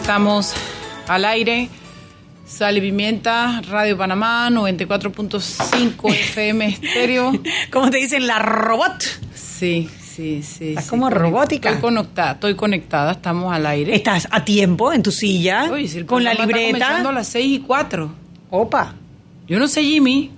Estamos al aire. Sal y Pimienta, Radio Panamá, 94.5 FM estéreo. ¿Cómo te dicen? La robot. Sí, sí, sí. Estás sí. como robótica. Estoy conectada, estoy conectada, estamos al aire. Estás a tiempo en tu silla, Uy, si el con la programa está libreta. comenzando a las 6 y 4. Opa. Yo no sé, Jimmy.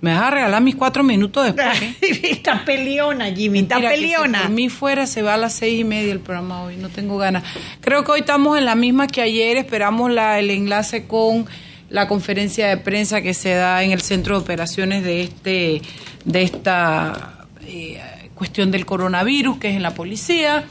¿Me vas a regalar mis cuatro minutos después? eh? está peleona, Jimmy, está Mira, que si peleona. por mí fuera se va a las seis y media el programa hoy, no tengo ganas. Creo que hoy estamos en la misma que ayer, esperamos la, el enlace con la conferencia de prensa que se da en el centro de operaciones de este de esta eh, cuestión del coronavirus, que es en la policía.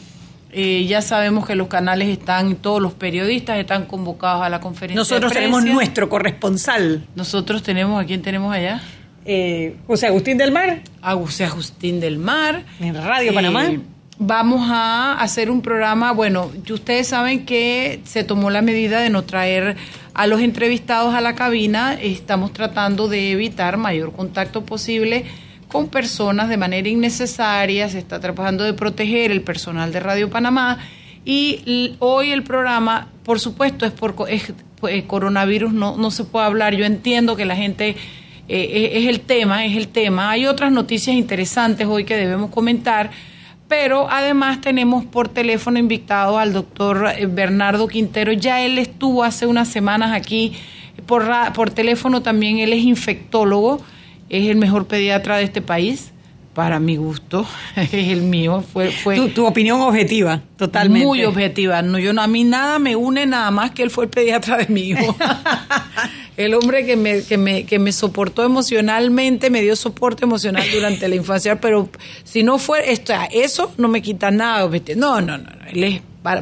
Eh, ya sabemos que los canales están, todos los periodistas están convocados a la conferencia Nosotros de tenemos nuestro corresponsal, Nosotros tenemos, ¿a quién tenemos allá? Eh, José Agustín del Mar, a José Agustín del Mar. en Radio Panamá. Eh, Vamos a hacer un programa, bueno, ustedes saben que se tomó la medida de no traer a los entrevistados a la cabina, estamos tratando de evitar mayor contacto posible con personas de manera innecesaria, se está tratando de proteger el personal de Radio Panamá. Y hoy el programa, por supuesto, es por es- pues, coronavirus, no, no se puede hablar, yo entiendo que la gente eh, es, es el tema, es el tema. Hay otras noticias interesantes hoy que debemos comentar, pero además tenemos por teléfono invitado al doctor eh, Bernardo Quintero. Ya él estuvo hace unas semanas aquí por, por teléfono también. Él es infectólogo, es el mejor pediatra de este país. Para mi gusto, es el mío. Fue, fue Tu, tu opinión objetiva, totalmente. muy objetiva. No, yo no, a mí nada me une nada más que él fue el pediatra de mi hijo. el hombre que me, que me, que me soportó emocionalmente, me dio soporte emocional durante la infancia, pero si no fue esto, eso no me quita nada. objetivo. No, no, no, no, él es, para-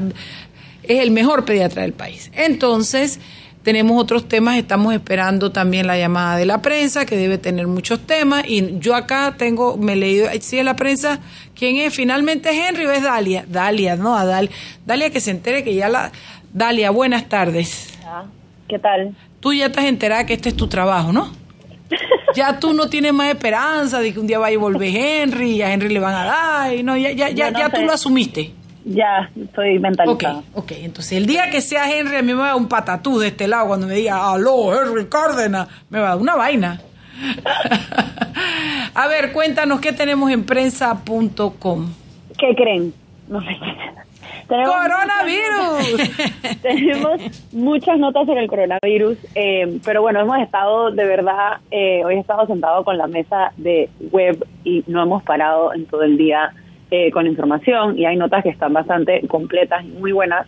es el mejor pediatra del país. Entonces, tenemos otros temas, estamos esperando también la llamada de la prensa, que debe tener muchos temas, y yo acá tengo, me he leído, si es la prensa, ¿quién es? Finalmente es Henry o es Dalia. Dalia, no, a Dalia. Dalia que se entere que ya la... Dalia, buenas tardes. Ah, ¿Qué tal? Tú ya estás enterada que este es tu trabajo, ¿no? Ya tú no tienes más esperanza de que un día vaya a volver Henry y a Henry le van a dar, y no, ya, ya, ya, no ya tú lo asumiste. Ya, estoy Ok, mentalizada. ok. Entonces, el día que sea Henry, a mí me va a dar un patatú de este lado cuando me diga, aló, Henry Cárdenas, me va a dar una vaina. a ver, cuéntanos qué tenemos en prensa.com. ¿Qué creen? No sé. Tenemos ¡Coronavirus! tenemos muchas notas sobre el coronavirus, eh, pero bueno, hemos estado de verdad, eh, hoy he estado sentado con la mesa de web y no hemos parado en todo el día eh, con información y hay notas que están bastante completas y muy buenas.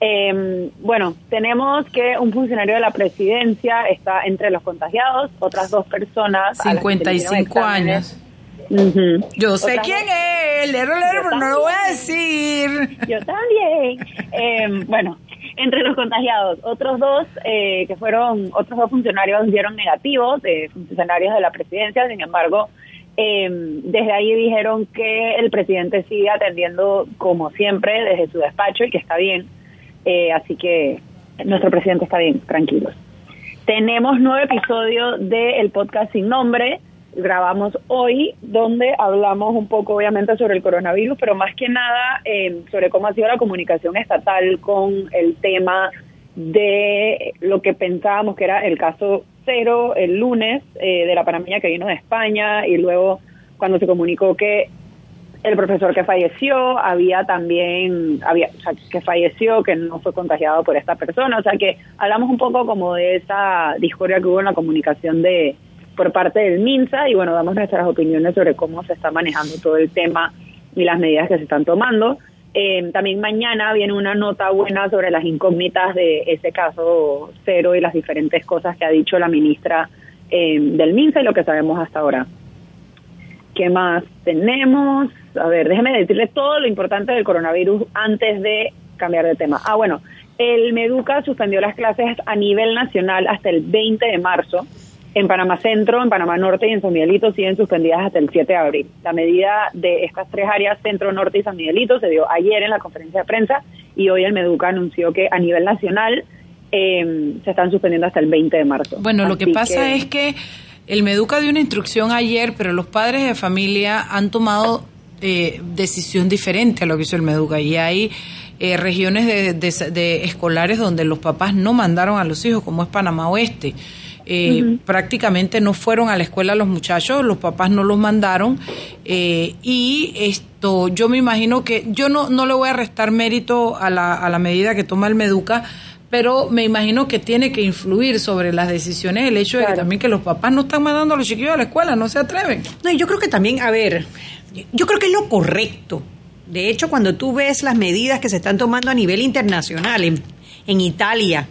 Eh, bueno, tenemos que un funcionario de la presidencia está entre los contagiados, otras dos personas. a las que se le hicieron 55 exámenes. años. Ujú. Yo sé Otras quién dos- es, lero, lero, pero no lo voy a decir. Yo también. Eh, bueno, entre los contagiados, otros dos eh, que fueron, otros dos funcionarios dieron negativos, de funcionarios de la presidencia, sin embargo, eh, desde ahí dijeron que el presidente sigue atendiendo como siempre desde su despacho y que está bien. Eh, así que nuestro presidente está bien, tranquilos. Tenemos nuevo episodio del podcast sin nombre. Grabamos hoy, donde hablamos un poco, obviamente, sobre el coronavirus, pero más que nada eh, sobre cómo ha sido la comunicación estatal con el tema de lo que pensábamos que era el caso cero el lunes eh, de la panameña que vino de España y luego cuando se comunicó que el profesor que falleció había también, había, o sea, que falleció, que no fue contagiado por esta persona. O sea que hablamos un poco como de esa discordia que hubo en la comunicación de por parte del MINSA y bueno, damos nuestras opiniones sobre cómo se está manejando todo el tema y las medidas que se están tomando. Eh, también mañana viene una nota buena sobre las incógnitas de ese caso cero y las diferentes cosas que ha dicho la ministra eh, del MINSA y lo que sabemos hasta ahora. ¿Qué más tenemos? A ver, déjeme decirle todo lo importante del coronavirus antes de cambiar de tema. Ah, bueno, el Meduca suspendió las clases a nivel nacional hasta el 20 de marzo. En Panamá Centro, en Panamá Norte y en San Miguelito siguen suspendidas hasta el 7 de abril. La medida de estas tres áreas, Centro, Norte y San Miguelito, se dio ayer en la conferencia de prensa y hoy el Meduca anunció que a nivel nacional eh, se están suspendiendo hasta el 20 de marzo. Bueno, lo que pasa es que el Meduca dio una instrucción ayer, pero los padres de familia han tomado eh, decisión diferente a lo que hizo el Meduca y hay eh, regiones de, escolares donde los papás no mandaron a los hijos, como es Panamá Oeste. Eh, prácticamente no fueron a la escuela los muchachos, los papás no los mandaron eh, y esto yo me imagino que yo no, no le voy a restar mérito a la, a la medida que toma el Meduca, pero me imagino que tiene que influir sobre las decisiones el hecho de que también que los papás no están mandando a los chiquillos a la escuela, no se atreven. No, yo creo que también, a ver, yo creo que es lo correcto. De hecho, cuando tú ves las medidas que se están tomando a nivel internacional, en, Italia,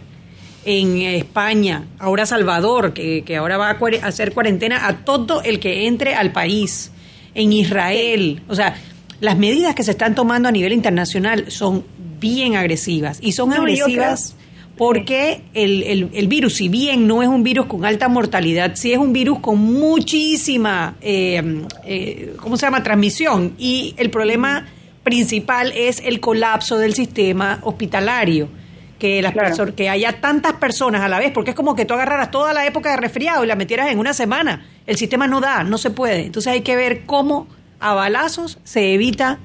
en España, ahora Salvador, que, ahora va a hacer cuarentena a todo el que entre al país, en Israel, o sea, las medidas que se están tomando a nivel internacional son bien agresivas y son agresivas porque el, el, virus, si bien no es un virus con alta mortalidad, sí es un virus con muchísima, eh, eh, ¿cómo se llama?, transmisión. Y el problema principal es el colapso del sistema hospitalario. Que, las que haya tantas personas a la vez, porque es como que tú agarraras toda la época de resfriado y la metieras en una semana. El sistema no da, no se puede. Entonces hay que ver cómo a balazos se evita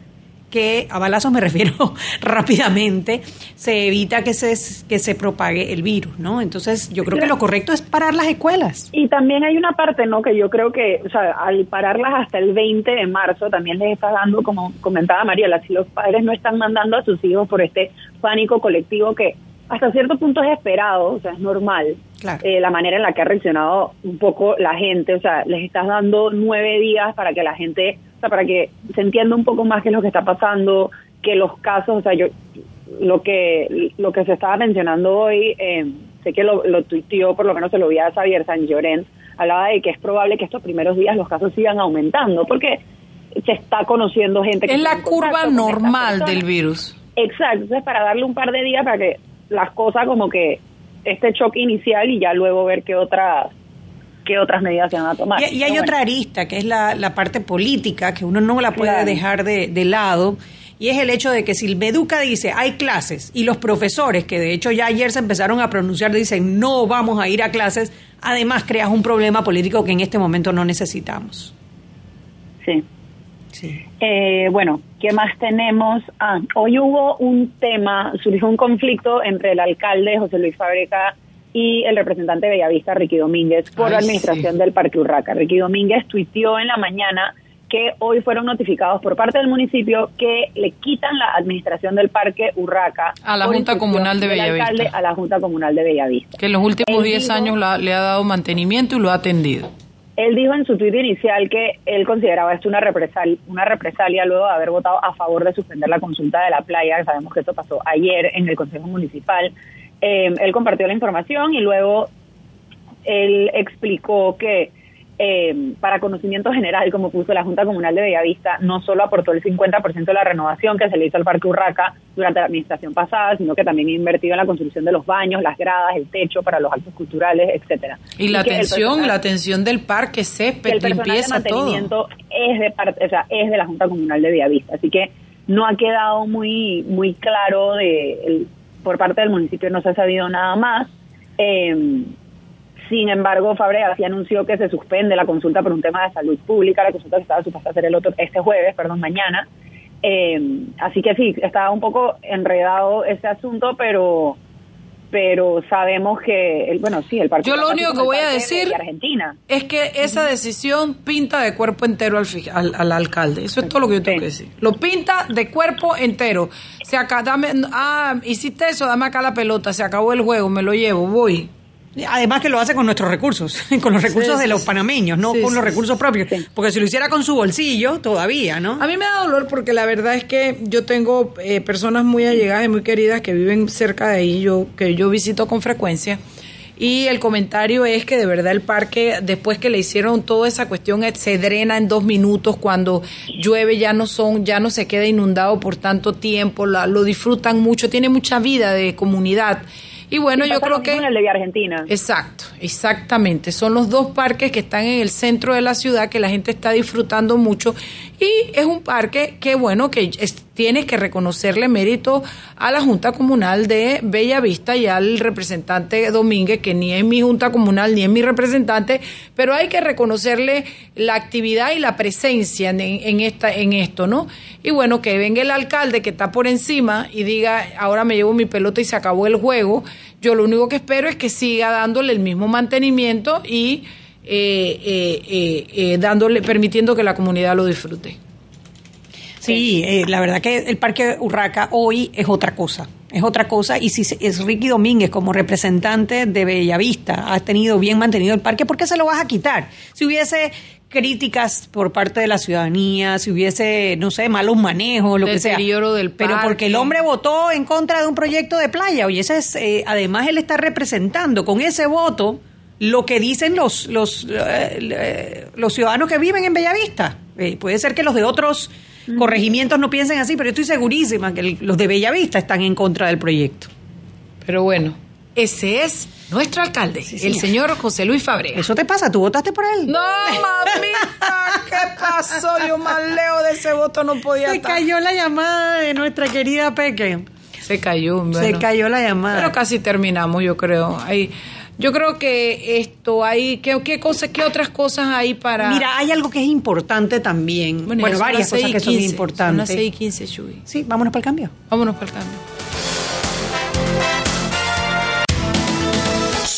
que, a balazos me refiero rápidamente, se evita que se, que se propague el virus, ¿no? Entonces yo creo que lo correcto es parar las escuelas. Y también hay una parte, ¿no? Que yo creo que, o sea, al pararlas hasta el 20 de marzo también les está dando, como comentaba Mariela, si los padres no están mandando a sus hijos por este pánico colectivo que hasta cierto punto es esperado, o sea, es normal eh, la manera en la que ha reaccionado un poco la gente, o sea, les estás dando nueve días para que la gente, o sea, para que se entienda un poco más qué es lo que está pasando, que los casos, o sea, yo, lo que, lo que se estaba mencionando hoy, eh, sé que lo, lo tuiteó, por lo menos se lo vi a Xavier San Llorens, hablaba de que es probable que estos primeros días los casos sigan aumentando, porque se está conociendo gente que... Es la curva normal del virus. Exacto, entonces para darle un par de días para que las cosas como que este choque inicial y ya luego ver qué otras qué otras medidas se van a tomar. Y, hay otra arista, que es la, la, parte política, que uno no la puede dejar de, de, lado, y es el hecho de que si el Meduca dice hay clases y los profesores, que de hecho ya ayer se empezaron a pronunciar, dicen no vamos a ir a clases, además creas un problema político que en este momento no necesitamos. Sí. Eh, bueno, ¿qué más tenemos? Ah, hoy hubo un tema, surgió un conflicto entre el alcalde José Luis Fábrica y el representante de Bellavista, Ricky Domínguez, por la administración del Parque Urraca. Ricky Domínguez tuiteó en la mañana que hoy fueron notificados por parte del municipio que le quitan la administración del Parque Urraca a la Junta Comunal de Bellavista. a la Junta Comunal de Bellavista. Que en los últimos 10 años le ha dado mantenimiento y lo ha atendido. Él dijo en su tuit inicial que él consideraba esto una represalia, una represalia luego de haber votado a favor de suspender la consulta de la playa. Sabemos que esto pasó ayer en el Consejo Municipal. Eh, él compartió la información y luego él explicó que eh, para conocimiento general, como puso la Junta Comunal de Bellavista, no solo aportó el 50% de la renovación que se le hizo al Parque Urraca durante la administración pasada, sino que también ha invertido en la construcción de los baños, las gradas, el techo para los actos culturales, etcétera. Y, la atención, la atención del parque, césped, limpieza, todo. Es de parte, o sea, es de la Junta Comunal de Bellavista, así que no ha quedado muy muy claro de por parte del municipio no se ha sabido nada más. Eh, sin embargo, Fabregas sí anunció que se suspende la consulta por un tema de salud pública, la consulta que estaba supuesta a ser el otro este jueves, perdón, mañana. Eh, así que sí, estaba un poco enredado ese asunto, pero pero sabemos que, el, bueno, sí, el partido... Yo lo único que voy a decir es que esa decisión pinta de cuerpo entero al, al, alcalde. Eso es todo lo que yo tengo que decir. Lo pinta de cuerpo entero. Se acá, dame, ah, hiciste eso, dame acá la pelota, se acabó el juego, me lo llevo, voy. Además que lo hace con nuestros recursos, con los recursos de los panameños, no con los recursos propios. Porque si lo hiciera con su bolsillo, todavía, ¿no? A mí me da dolor porque la verdad es que yo tengo eh, personas muy allegadas y muy queridas que viven cerca de ahí, yo, que yo visito con frecuencia. Y el comentario es que de verdad el parque, después que le hicieron toda esa cuestión, eh, se drena en dos minutos. Cuando llueve ya no son, ya no se queda inundado por tanto tiempo. lo disfrutan mucho, tiene mucha vida de comunidad. Y bueno, yo creo que... el de Argentina. Exacto, exactamente. Son los dos parques que están en el centro de la ciudad que la gente está disfrutando mucho. Y es un parque que, bueno, que tienes que reconocerle mérito a la Junta Comunal de Bellavista y al representante Domínguez, que ni es mi Junta Comunal ni es mi representante, pero hay que reconocerle la actividad y la presencia en, en, esta, en esto, ¿no? Y bueno, que venga el alcalde que está por encima y diga, ahora me llevo mi pelota y se acabó el juego. Yo lo único que espero es que siga dándole el mismo mantenimiento y eh, eh, eh, dándole, permitiendo que la comunidad lo disfrute. Sí, la verdad que el Parque Urraca hoy es otra cosa, es otra cosa y si es Ricky Domínguez como representante de Bellavista ha tenido bien mantenido el parque, ¿por qué se lo vas a quitar? Si hubiese críticas por parte de la ciudadanía, si hubiese, no sé, malos manejos, lo que sea. Del Pero porque el hombre votó en contra de un proyecto de playa, y ese es, además él está representando con ese voto lo que dicen los, los, eh, los ciudadanos que viven en Bellavista. Eh, puede ser que los de otros corregimientos no piensen así, pero yo estoy segurísima que los de Bellavista están en contra del proyecto. Pero bueno, ese es nuestro alcalde, el señor José Luis Fabre. Eso te pasa, tú votaste por él. No, mamita, ¿qué pasó? Yo más leo de ese voto no podía Se cayó la llamada de nuestra querida Peque. Se cayó, Se cayó la llamada. Pero casi terminamos, yo creo. Ahí yo creo que esto hay, ¿qué, qué, cosas, qué otras cosas hay para...? Mira, hay algo que es importante también. Bueno, varias cosas que son importantes. Son las 6 y 15, Chuy. Sí, vámonos para el cambio. Vámonos para el cambio.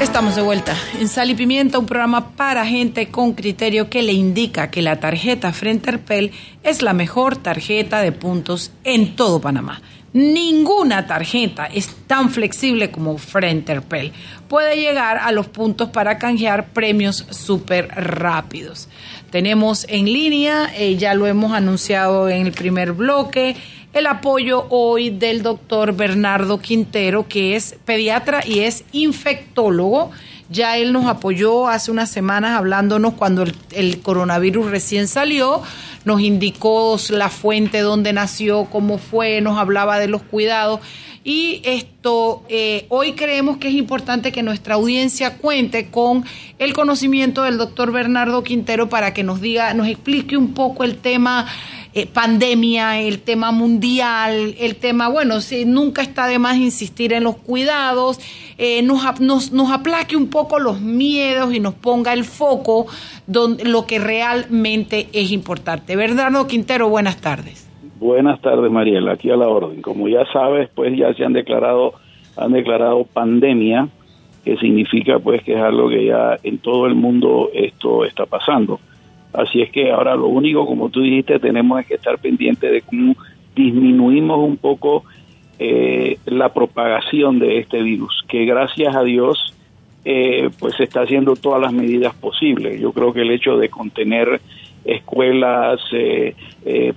Estamos de vuelta en Sal y Pimienta, un programa para gente con criterio que le indica que la tarjeta Frenterpel es la mejor tarjeta de puntos en todo Panamá. Ninguna tarjeta es tan flexible como Frenterpel. Puede llegar a los puntos para canjear premios súper rápidos. Tenemos en línea, eh, ya lo hemos anunciado en el primer bloque, el apoyo hoy del doctor Bernardo Quintero, que es pediatra y es infectólogo. Ya él nos apoyó hace unas semanas hablándonos cuando el, coronavirus recién salió, nos indicó la fuente donde nació, cómo fue, nos hablaba de los cuidados. Y esto, eh, hoy creemos que es importante que nuestra audiencia cuente con el conocimiento del doctor Bernardo Quintero para que nos diga, nos explique un poco el tema eh, pandemia, el tema mundial, el tema, bueno, si nunca está de más insistir en los cuidados, eh, nos, nos, nos, aplaque un poco los miedos y nos ponga el foco donde lo que realmente es importante. Bernardo Quintero, buenas tardes. Buenas tardes, Mariela. Aquí a la orden. Como ya sabes, pues ya se han declarado, han declarado pandemia, que significa pues que es algo que ya en todo el mundo esto está pasando. Así es que ahora lo único, como tú dijiste, tenemos que estar pendientes de cómo disminuimos un poco eh, la propagación de este virus, que gracias a Dios eh, pues se está haciendo todas las medidas posibles. Yo creo que el hecho de contener escuelas, eh,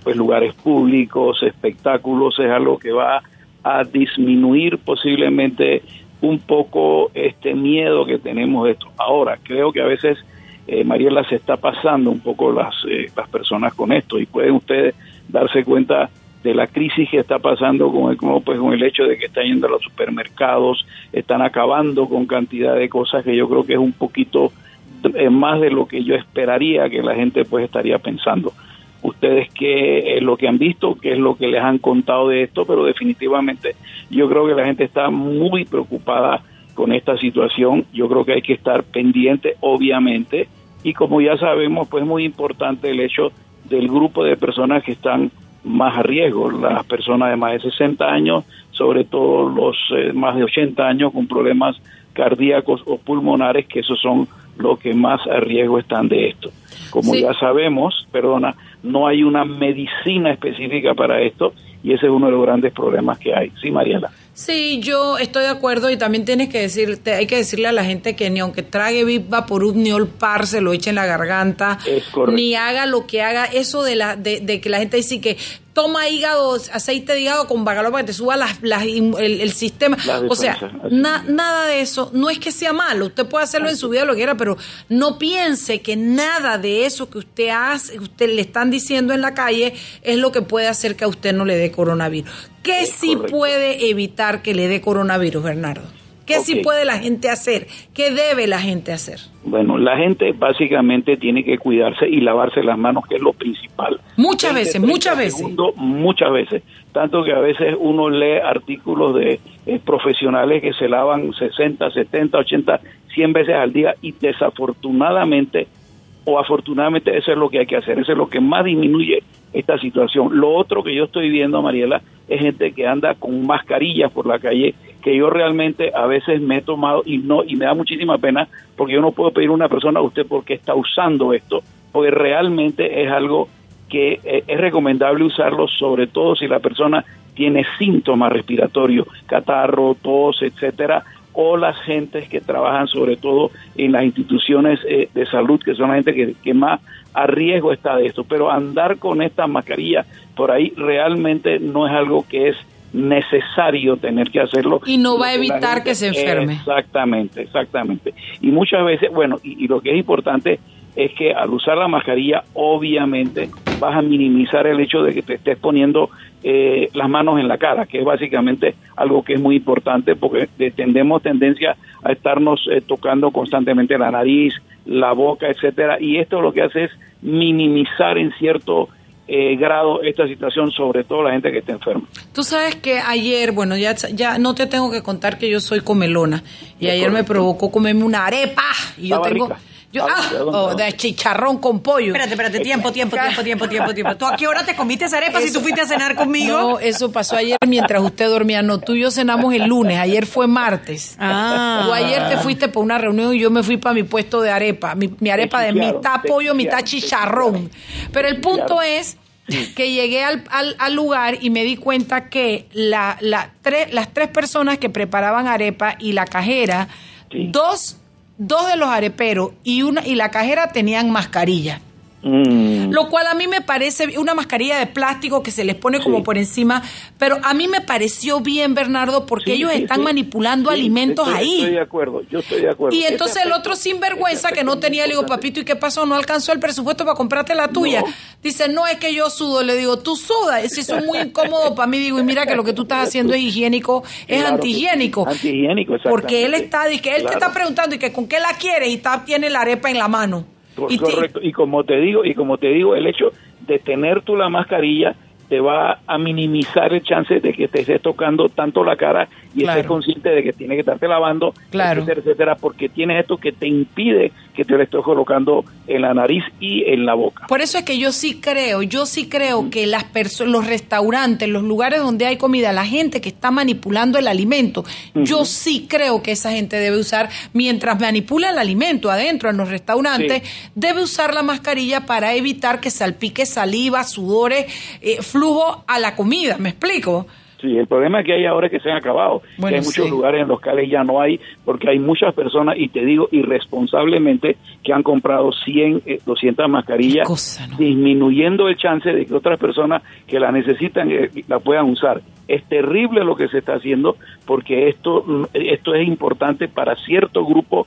pues lugares públicos, espectáculos, es algo que va a disminuir posiblemente un poco este miedo que tenemos de esto. Ahora, creo que a veces eh, Mariela se está pasando un poco las, eh, las personas con esto y pueden ustedes darse cuenta de la crisis que está pasando con el, pues, con el hecho de que están yendo a los supermercados, están acabando con cantidad de cosas que yo creo que es un poquito eh, más de lo que yo esperaría que la gente pues estaría pensando. Ustedes qué es lo que han visto, qué es lo que les han contado de esto, pero definitivamente yo creo que la gente está muy preocupada con esta situación. Yo creo que hay que estar pendiente, obviamente, y como ya sabemos, pues es muy importante el hecho del grupo de personas que están más a riesgo, las personas de más de 60 años, sobre todo los eh, más de 80 años con problemas cardíacos o pulmonares, que esos son los que más a riesgo están de esto. Como ya sabemos, perdona, no hay una medicina específica para esto y ese es uno de los grandes problemas que hay. Sí, Mariela. Sí, yo estoy de acuerdo y también tienes que decirte, hay que decirle a la gente que ni aunque trague Viva Vaporub ni Olpar se lo eche en la garganta, ni haga lo que haga, eso de la de, de que la gente dice que toma hígado, aceite de hígado con bagalo para que te suba las, las, el, sistema. o sea, nada de eso. No es que sea malo, usted puede hacerlo en su vida lo que quiera, pero no piense que nada de eso que usted hace, usted le están diciendo en la calle, es lo que puede hacer que a usted no le dé coronavirus. ¿Qué sí puede evitar que le dé coronavirus, Bernardo? ¿Qué sí puede la gente hacer? ¿Qué debe la gente hacer? Bueno, la gente básicamente tiene que cuidarse y lavarse las manos, que es lo principal. Muchas veces, muchas veces. muchas veces. Tanto que a veces uno lee artículos de eh, profesionales que se lavan 60, 70, 80, 100 veces al día y desafortunadamente o afortunadamente eso es lo que hay que hacer, eso es lo que más disminuye esta situación. Lo otro que yo estoy viendo, Mariela, es gente que anda con mascarillas por la calle, que yo realmente a veces me he tomado y no y me da muchísima pena porque yo no puedo pedir a una persona a usted porque está usando esto, porque realmente es algo que eh, es recomendable usarlo sobre todo si la persona tiene síntomas respiratorios, catarro, tos, etcétera, o las gentes que trabajan sobre todo en las instituciones eh, de salud, que son la gente que, que, más a riesgo está de esto. Pero andar con esta mascarilla por ahí realmente no es algo que es necesario tener que hacerlo. Y no va a evitar que se enferme. Exactamente, exactamente. Y muchas veces, bueno, y, lo que es importante es que al usar la mascarilla, obviamente vas a minimizar el hecho de que te estés poniendo eh, las manos en la cara, que es básicamente algo que es muy importante porque tendemos tendencia a estarnos eh, tocando constantemente la nariz, la boca, etcétera, y esto lo que hace es minimizar en cierto eh, grado esta situación, sobre todo la gente que está enferma. Tú sabes que ayer, bueno, ya, ya no te tengo que contar que yo soy comelona, y ayer me provocó comerme una arepa, y yo tengo... Yo, ah, oh, de chicharrón con pollo. Espérate, espérate, tiempo, tiempo, tiempo, tiempo, tiempo, tiempo. ¿Tú a qué hora te comiste esa arepa si tú fuiste a cenar conmigo? No, eso pasó ayer mientras usted dormía. No, tú y yo cenamos el lunes, ayer fue martes. Ah. Tú ayer te fuiste por una reunión y yo me fui para mi puesto de arepa. Mi, arepa de mitad pollo, mitad chicharrón. Pero el punto es que llegué al, al, lugar y me di cuenta que la, la tres, las tres personas que preparaban arepa y la cajera, dos dos de los areperos y una y la cajera tenían mascarilla. Mm. Lo cual a mí me parece una mascarilla de plástico que se les pone como por encima, pero a mí me pareció bien, Bernardo, porque ellos están manipulando alimentos ahí. Estoy de acuerdo, yo estoy de acuerdo. Y entonces el otro sinvergüenza que no tenía, le digo, papito, ¿y qué pasó? No alcanzó el presupuesto para comprarte la tuya. Dice, no, es que yo sudo. Le digo, tú sudas. Eso es muy incómodo para mí. Digo, y mira que lo que tú estás haciendo es higiénico, es antihigiénico. Antihigiénico, Porque él está, que él te está preguntando y que con qué la quieres y está, tiene la arepa en la mano. Y correcto. Y como te digo, y como te digo, el hecho de tener tú la mascarilla te va a minimizar el chance de que te estés tocando tanto la cara y estés consciente de que tienes que estarte lavando, etcétera, etcétera, porque tienes esto que te impide que te lo estés colocando en la nariz y en la boca. Por eso es que yo sí creo, yo sí creo que las los restaurantes, los lugares donde hay comida, la gente que está manipulando el alimento, yo sí creo que esa gente debe usar, mientras manipula el alimento adentro en los restaurantes, debe usar la mascarilla para evitar que salpique saliva, sudores, eh, flujo a la comida, ¿me explico? Sí, el problema que hay ahora es que se han acabado. hay muchos lugares en los cuales ya no hay, porque hay muchas personas, y te digo irresponsablemente, que han comprado 100, 200 eh, mascarillas, disminuyendo el chance de que otras personas que la necesitan eh, la puedan usar. Es terrible lo que se está haciendo, porque esto, esto es importante para cierto grupo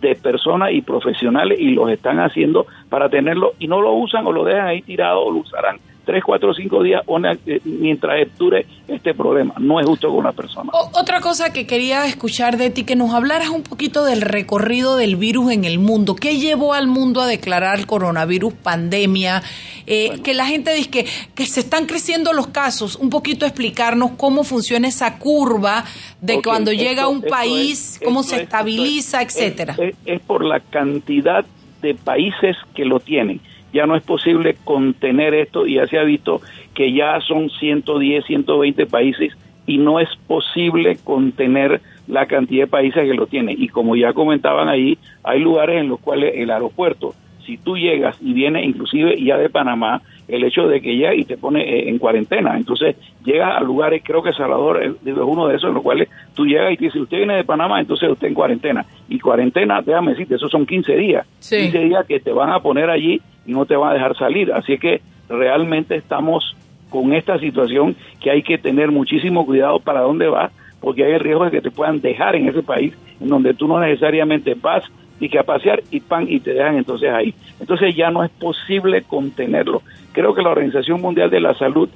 de personas y profesionales y los están haciendo para tenerlo y no lo usan o lo dejan ahí tirado o lo usarán tres, cuatro, cinco días eh, mientras dure este problema. No es justo con una persona. otra cosa que quería escuchar de ti, que nos hablaras un poquito del recorrido del virus en el mundo. ¿Qué llevó al mundo a declarar el coronavirus pandemia? Eh, que la gente dice que, que se están creciendo los casos. Un poquito explicarnos cómo funciona esa curva de cuando llega a un país, cómo se estabiliza, etcétera. es por la cantidad de países que lo tienen ya no es posible contener esto y ya se ha visto que ya son 110, 120 países y no es posible contener la cantidad de países que lo tienen. Y como ya comentaban ahí, hay lugares en los cuales el aeropuerto, si tú llegas y vienes inclusive ya de Panamá, el hecho de que llega y te pone eh, en cuarentena. Entonces llega a lugares, creo que Salvador es uno de esos en los cuales tú llegas y te dices, usted viene de Panamá, entonces usted en cuarentena. Y cuarentena, déjame decirte, esos son 15 días. 15 días que te van a poner allí y no te van a dejar salir. Así que realmente estamos con esta situación que hay que tener muchísimo cuidado para dónde vas, porque hay el riesgo de que te puedan dejar en ese país en donde tú no necesariamente vas y que a pasear y pan y te dejan entonces ahí. Entonces ya no es posible contenerlo. Creo que la Organización Mundial de la Salud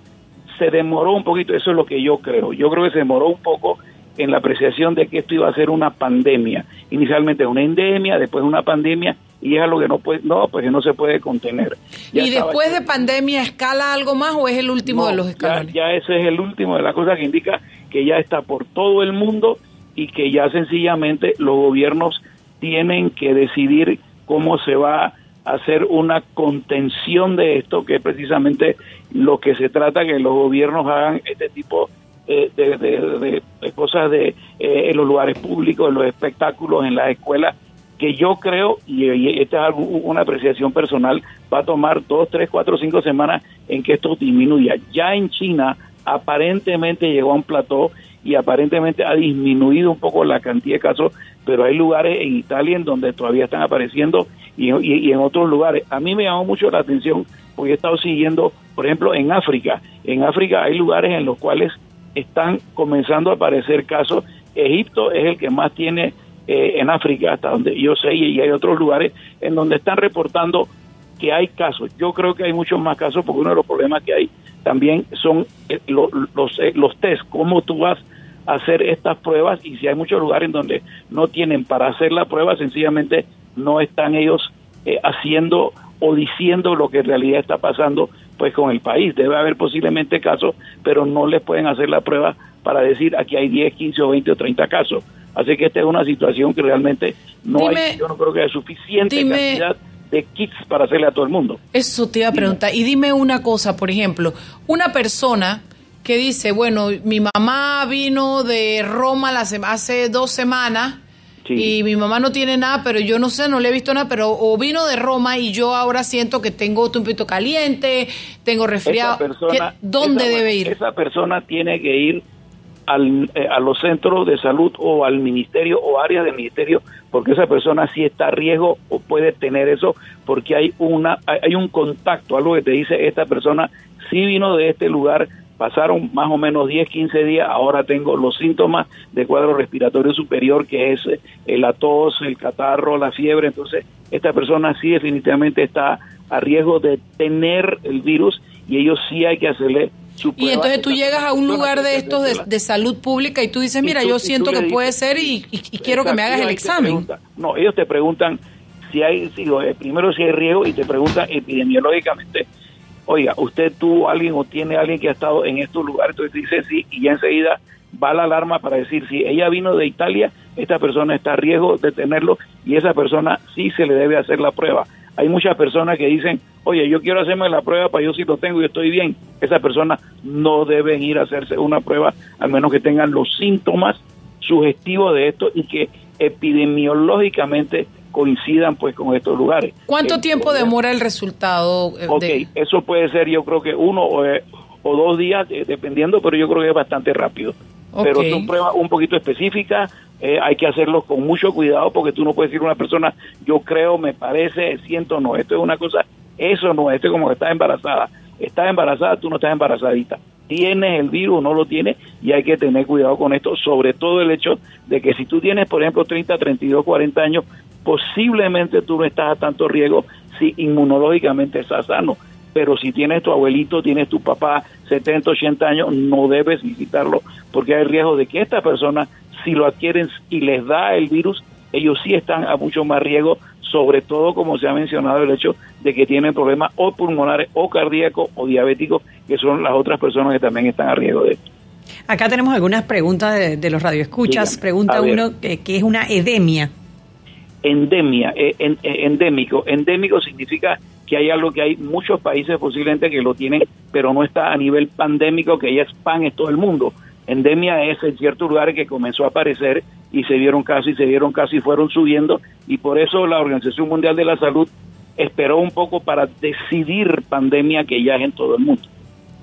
se demoró un poquito, eso es lo que yo creo. Yo creo que se demoró un poco en la apreciación de que esto iba a ser una pandemia. Inicialmente una endemia, después una pandemia y es algo que no puede, no, pues que no se puede contener. ¿Y después de pandemia escala algo más o es el último de los escalones? Ya, ese es el último de las cosas que indica que ya está por todo el mundo y que ya sencillamente los gobiernos tienen que decidir cómo se va a hacer una contención de esto, que es precisamente lo que se trata, que los gobiernos hagan este tipo eh, de, cosas de, eh, en los lugares públicos, en los espectáculos, en las escuelas, que yo creo, y, esta es una apreciación personal, va a tomar dos, tres, cuatro, cinco semanas en que esto disminuya. Ya en China aparentemente llegó a un plató y aparentemente ha disminuido un poco la cantidad de casos, pero hay lugares en Italia en donde todavía están apareciendo y, y, en otros lugares. A mí me llamó mucho la atención porque he estado siguiendo, por ejemplo, en África. En África hay lugares en los cuales están comenzando a aparecer casos. Egipto es el que más tiene eh, en África, hasta donde yo sé, y hay otros lugares en donde están reportando que hay casos. Yo creo que hay muchos más casos porque uno de los problemas que hay también son eh, los, los, eh, los test, cómo tú vas a hacer estas pruebas y si hay muchos lugares en donde no tienen para hacer la prueba, sencillamente no están ellos haciendo o diciendo lo que en realidad está pasando pues con el país. Debe haber posiblemente casos, pero no les pueden hacer la prueba para decir aquí hay 10, 15 o 20 o 30 casos. Así que esta es una situación que realmente no hay, yo no creo que haya suficiente cantidad de kits para hacerle a todo el mundo. Eso te iba a preguntar. Y dime una cosa, por ejemplo, una persona que dice, bueno, mi mamá vino de Roma hace dos semanas y mi mamá no tiene nada, pero yo no sé, no le he visto nada, pero o vino de Roma y yo ahora siento que tengo un pito caliente, tengo resfriado. ¿Dónde debe ir? Esa persona tiene que ir al, eh, a los centros de salud o al ministerio o áreas del ministerio porque esa persona sí está a riesgo o puede tener eso porque hay una hay un contacto algo que te dice esta persona sí vino de este lugar pasaron más o menos 10 15 días ahora tengo los síntomas de cuadro respiratorio superior que es eh, la tos el catarro la fiebre entonces esta persona sí definitivamente está a riesgo de tener el virus y ellos sí hay que hacerle y entonces tú llegas a un lugar de estos de, salud pública y tú dices, mira, yo siento que puede ser y, quiero que me hagas el examen. No, ellos te preguntan si hay, eh, primero si hay riesgo y te preguntan epidemiológicamente oiga, usted tuvo alguien o tiene alguien que ha estado en estos lugares, entonces dice sí, y ya enseguida va la alarma para decir si ella vino de Italia, esta persona está a riesgo de tenerlo y esa persona sí se le debe hacer la prueba. Hay muchas personas que dicen, oye, yo quiero hacerme la prueba para yo si lo tengo y estoy bien. Esas personas no deben ir a hacerse una prueba, al menos que tengan los síntomas sugestivos de esto y que epidemiológicamente coincidan pues con estos lugares. ¿Cuánto Eh, tiempo demora el resultado? eh, Ok, de- eso puede ser yo creo que uno o, eh, o dos días, eh, dependiendo, pero yo creo que es bastante rápido. Pero son pruebas un poquito específicas, eh, hay que hacerlo con mucho cuidado porque tú no puedes decir a una persona, yo creo, me parece, siento, no, esto es una cosa, eso no, esto es como que estás embarazada. Estás embarazada, tú no estás embarazadita. Tienes el virus, no lo tienes y hay que tener cuidado con esto, sobre todo el hecho de que si tú tienes, por ejemplo, 30, 32, 40 años, posiblemente tú no estás a tanto riesgo si inmunológicamente estás sano pero si tienes tu abuelito, tienes tu papá 70, 80 años, no debes visitarlo porque hay riesgo de que esta persona, si lo adquieren y les da el virus, ellos sí están a mucho más riesgo, sobre todo como se ha mencionado el hecho de que tienen problemas o pulmonares o cardíacos o diabéticos, que son las otras personas que también están a riesgo de esto. Acá tenemos algunas preguntas de, de los radioescuchas. Dígame. Pregunta uno que, que es una edemia. endemia, eh, en- eh, endémico. Endémico significa que hay algo que hay muchos países posiblemente que lo tienen, pero no está a nivel pandémico, que ya es pan en todo el mundo. Endemia es en ciertos lugares que comenzó a aparecer y se vieron casos y se vieron casos y fueron subiendo y por eso la Organización Mundial de la Salud esperó un poco para decidir pandemia que ya es en todo el mundo.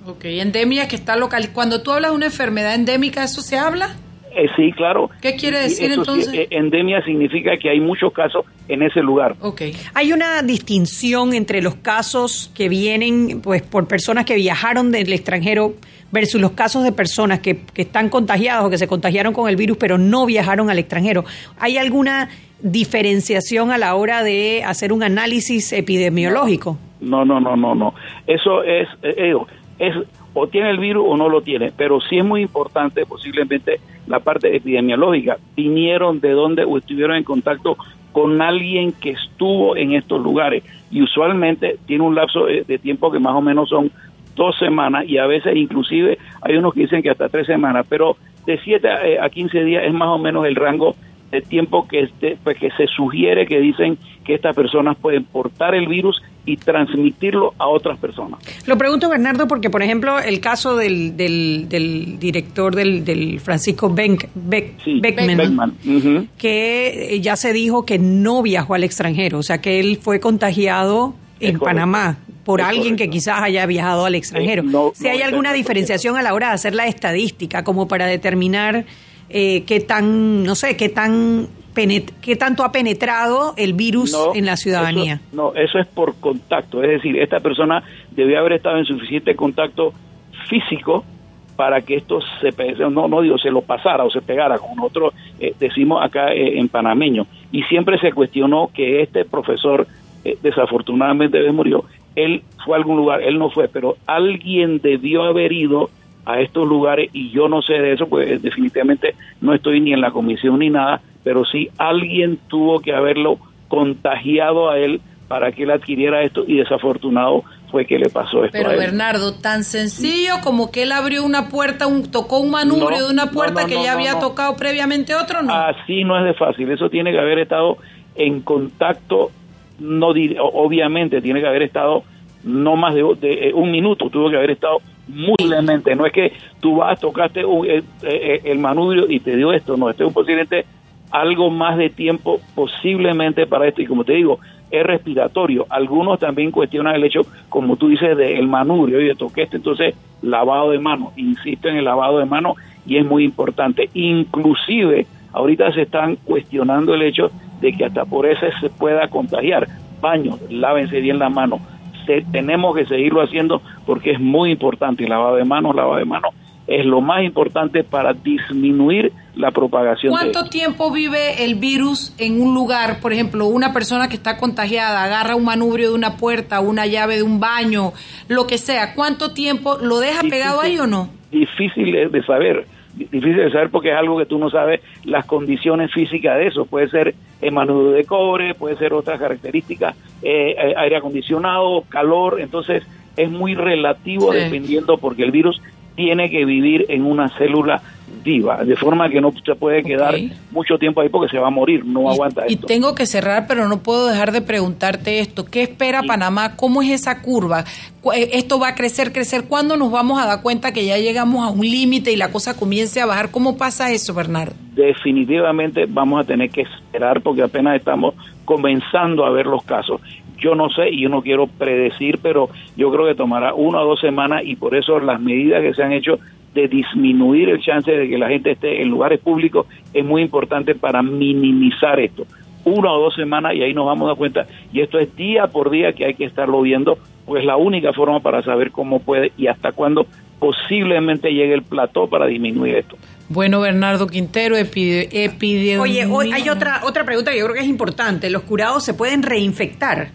Ok, endemia que está local. Cuando tú hablas de una enfermedad endémica, ¿eso se habla? Eh, sí, claro. ¿Qué quiere decir eso entonces? eh, endemia significa que hay muchos casos en ese lugar. Ok. Hay una distinción entre los casos que vienen pues por personas que viajaron del extranjero versus los casos de personas que, que están contagiados o que se contagiaron con el virus pero no viajaron al extranjero. ¿Hay alguna diferenciación a la hora de hacer un análisis epidemiológico? No, no, no, no, no. Eso es, eh, es o tiene el virus o no lo tiene, pero sí es muy importante posiblemente la parte epidemiológica. Vinieron de dónde o estuvieron en contacto con alguien que estuvo en estos lugares y usualmente tiene un lapso de, tiempo que más o menos son dos semanas y a veces inclusive hay unos que dicen que hasta tres semanas, pero de 7 a, a 15 días es más o menos el rango de tiempo que este, pues que se sugiere que dicen que estas personas pueden portar el virus y transmitirlo a otras personas. Lo pregunto, Bernardo, porque, por ejemplo, el caso del, del, del director del, del Francisco Beck, Beck- Sí, Beckman, que eh, ya se dijo que no viajó al extranjero, o sea, que él fue contagiado Es en correcto. Panamá por Es alguien que quizás haya viajado al extranjero. Eh, no- si hay alguna diferenciación a la hora de hacer la estadística, como para determinar eh, qué tan, no sé, qué tan qué tanto ha penetrado el virus No, en la ciudadanía. eso- no, eso es por contacto. Es decir, esta persona debió haber estado en suficiente contacto físico para que esto se no no digo se lo pasara o se pegara como nosotros eh, decimos acá eh, en panameño y siempre se cuestionó que este profesor eh, desafortunadamente murió él fue a algún lugar él no fue pero alguien debió haber ido a estos lugares y yo no sé de eso pues definitivamente no estoy ni en la comisión ni nada pero sí alguien tuvo que haberlo contagiado a él para que él adquiriera esto y desafortunado fue que le pasó esto Pero a él. Bernardo, tan sencillo como que él abrió una puerta, un, tocó un manubrio No, de una puerta no, que ya había tocado previamente otro, ¿no? Así no es de fácil, eso tiene que haber estado en contacto, no obviamente tiene que haber estado no más de, de, eh, un minuto, tuvo que haber estado muy levemente, no es que tú vas, tocaste un- el, eh, el manubrio y te dio esto, no, este es posiblemente algo más de tiempo posiblemente para esto y como te digo, es respiratorio. Algunos también cuestionan el hecho, como tú dices, del manubrio, y de toqué este, entonces lavado de manos, insisto en el lavado de manos y es muy importante. Inclusive, ahorita se están cuestionando el hecho de que hasta por ese se pueda contagiar. Baños, lávense bien las manos. Se- tenemos que seguirlo haciendo porque es muy importante. Lavado de manos, lavado de manos es lo más importante para disminuir la propagación de ¿Cuánto tiempo vive el virus en un lugar? Por ejemplo, una persona que está contagiada agarra un manubrio de una puerta, una llave de un baño, lo que sea. ¿Cuánto tiempo lo deja pegado ahí o no? difícil de, de saber, di- difícil de saber porque es algo que tú no sabes las condiciones físicas de eso. Puede ser el manubrio de cobre, puede ser otras características, eh, eh, aire acondicionado, calor, entonces es muy relativo dependiendo porque el virus tiene que vivir en una célula viva, de forma que no se puede quedar mucho tiempo ahí porque se va a morir, no aguanta y tengo que cerrar, pero no puedo dejar de preguntarte esto. ¿Qué espera Panamá? ¿Cómo es esa curva? Eh, ¿Esto va a crecer, crecer? ¿Cuándo nos vamos a dar cuenta que ya llegamos a un límite y la cosa comience a bajar? ¿Cómo pasa eso, Bernardo? Definitivamente vamos a tener que esperar porque apenas estamos comenzando a ver los casos yo no sé y yo no quiero predecir, pero yo creo que tomará una o dos semanas y por eso las medidas que se han hecho de disminuir el chance de que la gente esté en lugares públicos es muy importante para minimizar esto. Una o dos semanas y ahí nos vamos a dar cuenta. Y esto es día por día que hay que estarlo viendo, pues la única forma para saber cómo puede y hasta cuándo posiblemente llegue el plató para disminuir esto. Bueno, Bernardo Quintero, epidemiólogo. Oye, hoy hay otra, otra pregunta que yo creo que es importante. ¿Los curados se pueden reinfectar?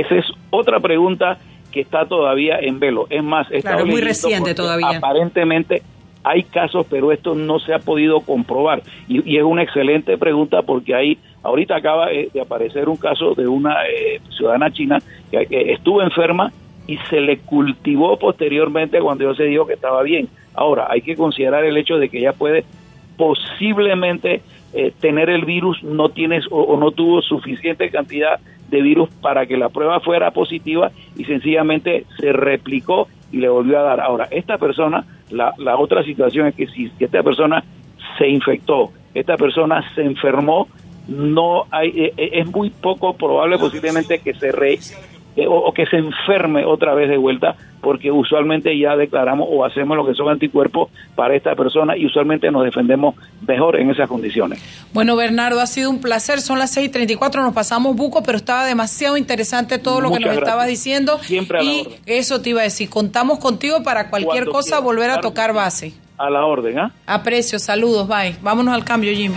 Esa es otra pregunta que está todavía en velo. Es más, está muy reciente todavía. Aparentemente hay casos, pero esto no se ha podido comprobar. Y, es una excelente pregunta porque ahí, ahorita acaba de aparecer un caso de una eh, ciudadana china que, estuvo enferma y se le cultivó posteriormente cuando ya se dijo que estaba bien. Ahora, hay que considerar el hecho de que ella puede posiblemente eh, tener el virus, no tienes o, no tuvo suficiente cantidad de virus para que la prueba fuera positiva y sencillamente se replicó y le volvió a dar. Ahora, esta persona, la, la otra situación es que si esta persona se infectó, esta persona se enfermó, no hay, eh, eh, es muy poco probable posiblemente que se re, o, que se enferme otra vez de vuelta, porque usualmente ya declaramos o hacemos lo que son anticuerpos para esta persona y usualmente nos defendemos mejor en esas condiciones. Bueno, Bernardo, ha sido un placer. Son las 6:34, nos pasamos buco, pero estaba demasiado interesante todo lo que nos estaba diciendo. Siempre a y orden. eso te iba a decir. Contamos contigo para cualquier cosa volver a tocar base. A la orden, ¿ah? Aprecio, saludos, bye. Vámonos al cambio, Jimmy.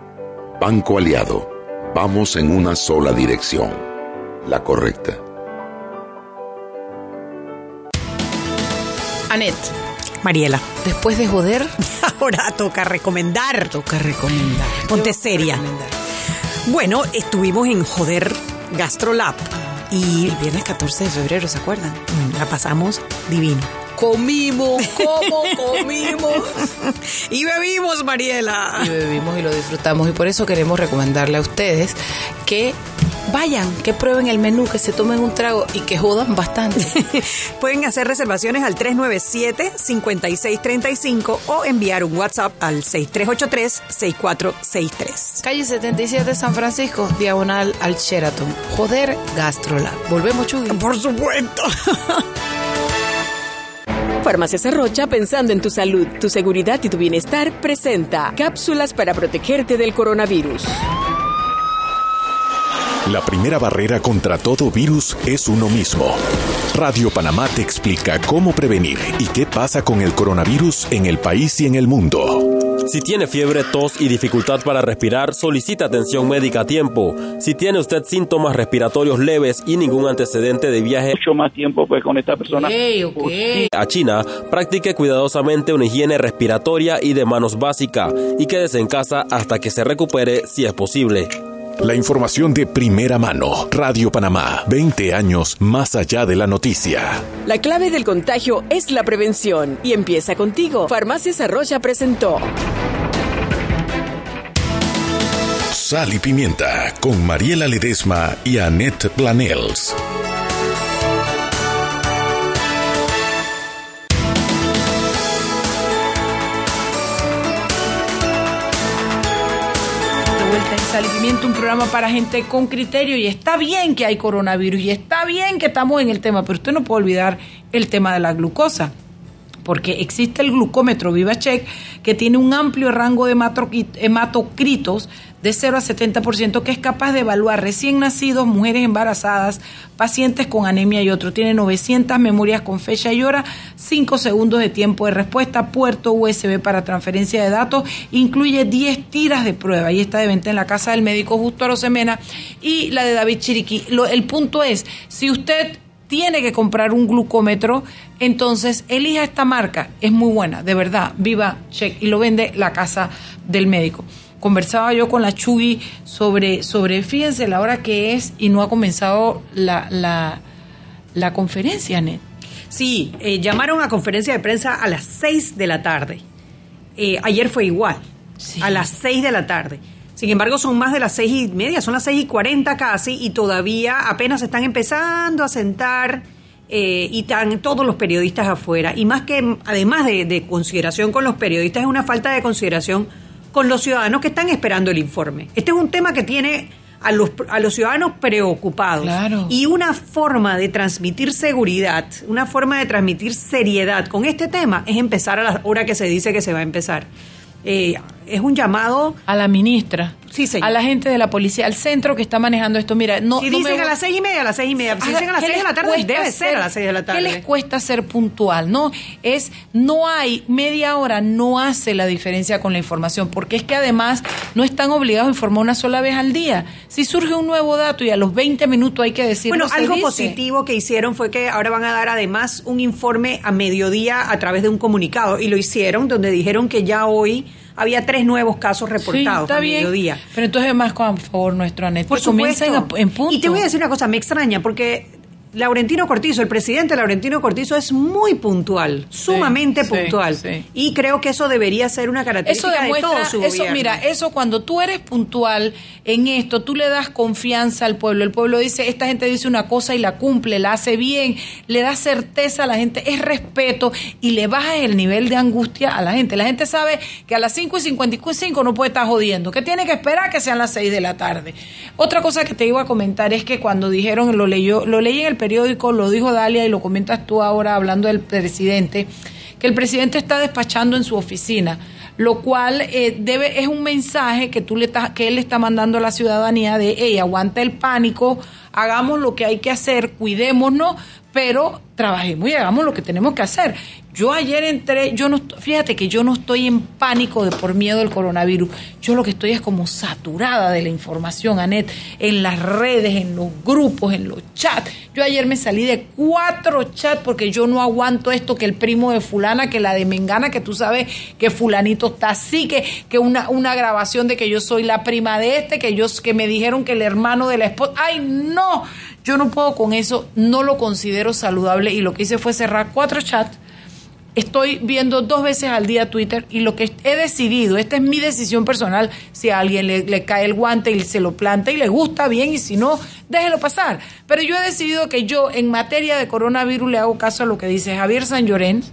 Banco Aliado, vamos en una sola dirección, la correcta. Anet. Mariela. Después de joder, ahora toca recomendar. Toca recomendar. Ponte seria. Bueno, estuvimos en Joder Gastrolab. Y el viernes 14 de febrero, ¿se acuerdan? La pasamos divino comimos, ¿cómo comimos? y bebimos, Mariela. Y bebimos y lo disfrutamos. Y por eso queremos recomendarle a ustedes que vayan, que prueben el menú, que se tomen un trago y que jodan bastante. Pueden hacer reservaciones al 397-5635 o enviar un WhatsApp al 6383-6463. Calle 77 San Francisco, diagonal al Sheraton. Joder, Gastrolab. Volvemos, Chuy. Por supuesto. Farmacias Arrocha, pensando en tu salud, tu seguridad y tu bienestar, presenta cápsulas para protegerte del coronavirus. La primera barrera contra todo virus es uno mismo. Radio Panamá te explica cómo prevenir y qué pasa con el coronavirus en el país y en el mundo. Si tiene fiebre, tos y dificultad para respirar, solicita atención médica a tiempo. Si tiene usted síntomas respiratorios leves y ningún antecedente de viaje mucho más tiempo pues con esta persona a China, practique cuidadosamente una higiene respiratoria y de manos básica y quédese en casa hasta que se recupere si es posible. La información de primera mano. Radio Panamá. 20 años más allá de la noticia. La clave del contagio es la prevención. Y empieza contigo. Farmacias Arroya presentó. Sal y Pimienta con Mariela Ledesma y Annette Planels. vuelta Pimienta, un programa para gente con criterio y está bien que hay coronavirus y está bien que estamos en el tema, pero usted no puede olvidar el tema de la glucosa porque existe el glucómetro VivaCheck que tiene un amplio rango de hematocritos de 0 a 70% que es capaz de evaluar recién nacidos, mujeres embarazadas, pacientes con anemia y otro. Tiene 900 memorias con fecha y hora, 5 segundos de tiempo de respuesta, puerto USB para transferencia de datos, incluye 10 tiras de prueba y está de venta en la casa del médico Justo Arosemena y la de David Chiriquí. el punto es, si usted tiene que comprar un glucómetro, entonces elija esta marca, es muy buena, de verdad, viva check y lo vende la casa del médico. Conversaba yo con la Chugui sobre, sobre, fíjense la hora que es y no ha comenzado la, la, la conferencia, Net. Sí, eh, llamaron a conferencia de prensa a las 6 de la tarde. Eh, ayer fue igual, a las 6 de la tarde. Sin embargo, son más de las seis y media, son las seis y cuarenta casi, y todavía apenas están empezando a sentar eh, y están todos los periodistas afuera. Y más que, además de, consideración con los periodistas, es una falta de consideración con los ciudadanos que están esperando el informe. Este es un tema que tiene a los, a los ciudadanos preocupados. Y una forma de transmitir seguridad, una forma de transmitir seriedad con este tema es empezar a la hora que se dice que se va a empezar. Eh, es un llamado a la ministra, sí, a la gente de la policía, al centro que está manejando esto. Mira, no. Si dicen a las seis y media, a las seis y media. Si dicen a las seis de la tarde, debe ser, a las seis de la tarde. ¿Qué les cuesta ser puntual? No, es, no hay, media hora no hace la diferencia con la información, porque es que además no están obligados a informar una sola vez al día. Si surge un nuevo dato y a los 20 minutos hay que decir Bueno, algo positivo que hicieron fue que ahora van a dar además un informe a mediodía a través de un comunicado, y lo hicieron, donde dijeron que ya hoy había tres nuevos casos reportados sí, mediodía. Pero entonces más, por favor, nuestro Anet. Por supuesto. en punto. Y te voy a decir una cosa, me extraña, porque Laurentino Cortizo, el presidente Laurentino Cortizo es muy puntual, sumamente puntual. Y creo que eso debería ser una característica de todo su eso, Mira, eso cuando tú eres puntual en esto, tú le das confianza al pueblo. El pueblo dice, esta gente dice una cosa y la cumple, la hace bien, le da certeza a la gente, es respeto y le baja el nivel de angustia a la gente. La gente sabe que a las 5 y 55 no puede estar jodiendo, que tiene que esperar que sean las 6 de la tarde. Otra cosa que te iba a comentar es que cuando dijeron, lo leyó, lo leí en el periódico, lo dijo Dalia y lo comentas tú ahora hablando del presidente, que el presidente está despachando en su oficina, lo cual eh, debe es un mensaje que tú le que él está mandando a la ciudadanía de, hey, aguanta el pánico, hagamos lo que hay que hacer, cuidémonos, pero trabajemos y hagamos lo que tenemos que hacer. Yo ayer entré, yo no, fíjate que yo no estoy en pánico de por miedo del coronavirus. Yo lo que estoy es como saturada de la información, Anet, en las redes, en los grupos, en los chats. Yo ayer me salí de cuatro chats porque yo no aguanto esto que el primo de fulana, que la de Mengana, que tú sabes que fulanito está así, que, que una, una grabación de que yo soy la prima de este, que yo que me dijeron que el hermano de la esposa. ¡Ay, no! Yo no puedo con eso, no lo considero saludable y lo que hice fue cerrar cuatro chats estoy viendo dos veces al día Twitter y lo que he decidido, esta es mi decisión personal, si a alguien le, cae el guante y se lo planta y le gusta bien y si no, déjelo pasar. Pero yo he decidido que yo en materia de coronavirus le hago caso a lo que dice Javier San Llorén,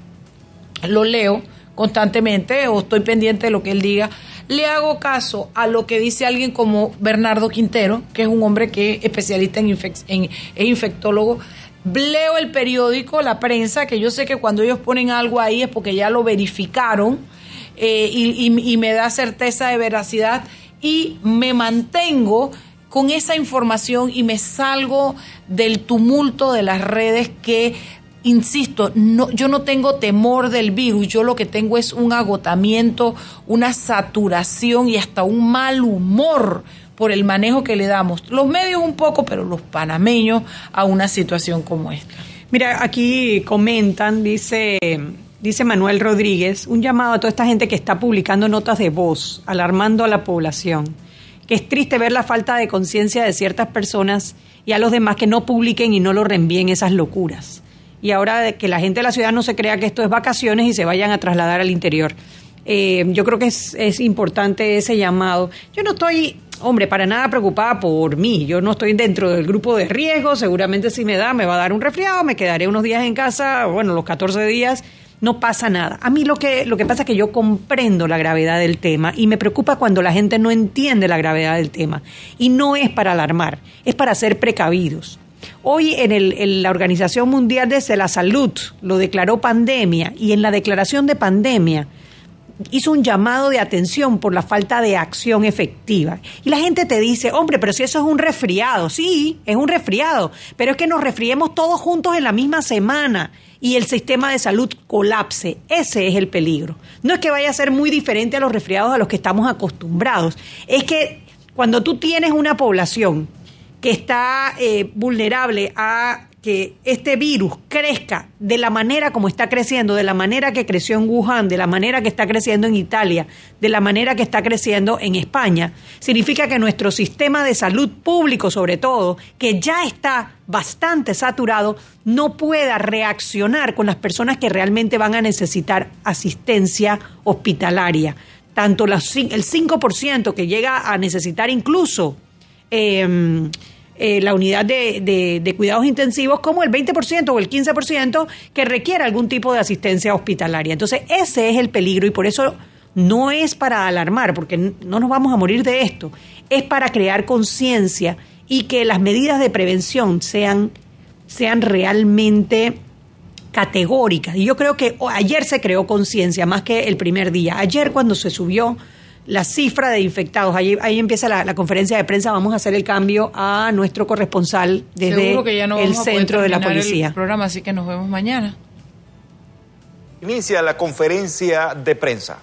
lo leo constantemente o estoy pendiente de lo que él diga, le hago caso a lo que dice alguien como Bernardo Quintero, que es un hombre que es especialista en, en es infectólogo, leo el periódico, la prensa, que yo sé que cuando ellos ponen algo ahí es porque ya lo verificaron eh, y, me da certeza de veracidad y me mantengo con esa información y me salgo del tumulto de las redes que insisto, no, yo no tengo temor del virus, yo lo que tengo es un agotamiento, una saturación y hasta un mal humor por el manejo que le damos los medios un poco, pero los panameños a una situación como esta. Mira, aquí comentan, dice, dice Manuel Rodríguez, un llamado a toda esta gente que está publicando notas de voz, alarmando a la población, que es triste ver la falta de conciencia de ciertas personas y a los demás que no publiquen y no lo reenvíen esas locuras. Y ahora que la gente de la ciudad no se crea que esto es vacaciones y se vayan a trasladar al interior. Eh, yo creo que es, es importante ese llamado. Yo no estoy hombre, para nada preocupada por mí. Yo no estoy dentro del grupo de riesgo. Seguramente si me da, me va a dar un resfriado, me quedaré unos días en casa, bueno, los 14 días. No pasa nada. A mí lo que, lo que pasa es que yo comprendo la gravedad del tema y me preocupa cuando la gente no entiende la gravedad del tema. Y no es para alarmar, es para ser precavidos. Hoy en, el, la Organización Mundial de la Salud lo declaró pandemia y en la declaración de pandemia hizo un llamado de atención por la falta de acción efectiva. Y la gente te dice, hombre, pero si eso es un resfriado, sí, es un resfriado, pero es que nos resfriemos todos juntos en la misma semana y el sistema de salud colapse. Ese es el peligro. No es que vaya a ser muy diferente a los resfriados a los que estamos acostumbrados, es que cuando tú tienes una población que está eh, vulnerable a que este virus crezca de la manera como está creciendo, de la manera que creció en Wuhan, de la manera que está creciendo en Italia, de la manera que está creciendo en España, significa que nuestro sistema de salud público, sobre todo, que ya está bastante saturado, no pueda reaccionar con las personas que realmente van a necesitar asistencia hospitalaria. Tanto el 5% que llega a necesitar incluso... Eh, eh, la unidad de, de, cuidados intensivos como el 20% o el 15% que requiere algún tipo de asistencia hospitalaria. Entonces, ese es el peligro y por eso no es para alarmar, porque no nos vamos a morir de esto, es para crear conciencia y que las medidas de prevención sean, sean realmente categóricas. Y yo creo que ayer se creó conciencia más que el primer día. Ayer cuando se subió la cifra de infectados. Ahí, ahí empieza la, conferencia de prensa. Vamos a hacer el cambio a nuestro corresponsal desde el centro de la policía. El programa, así que nos vemos mañana. Inicia la conferencia de prensa.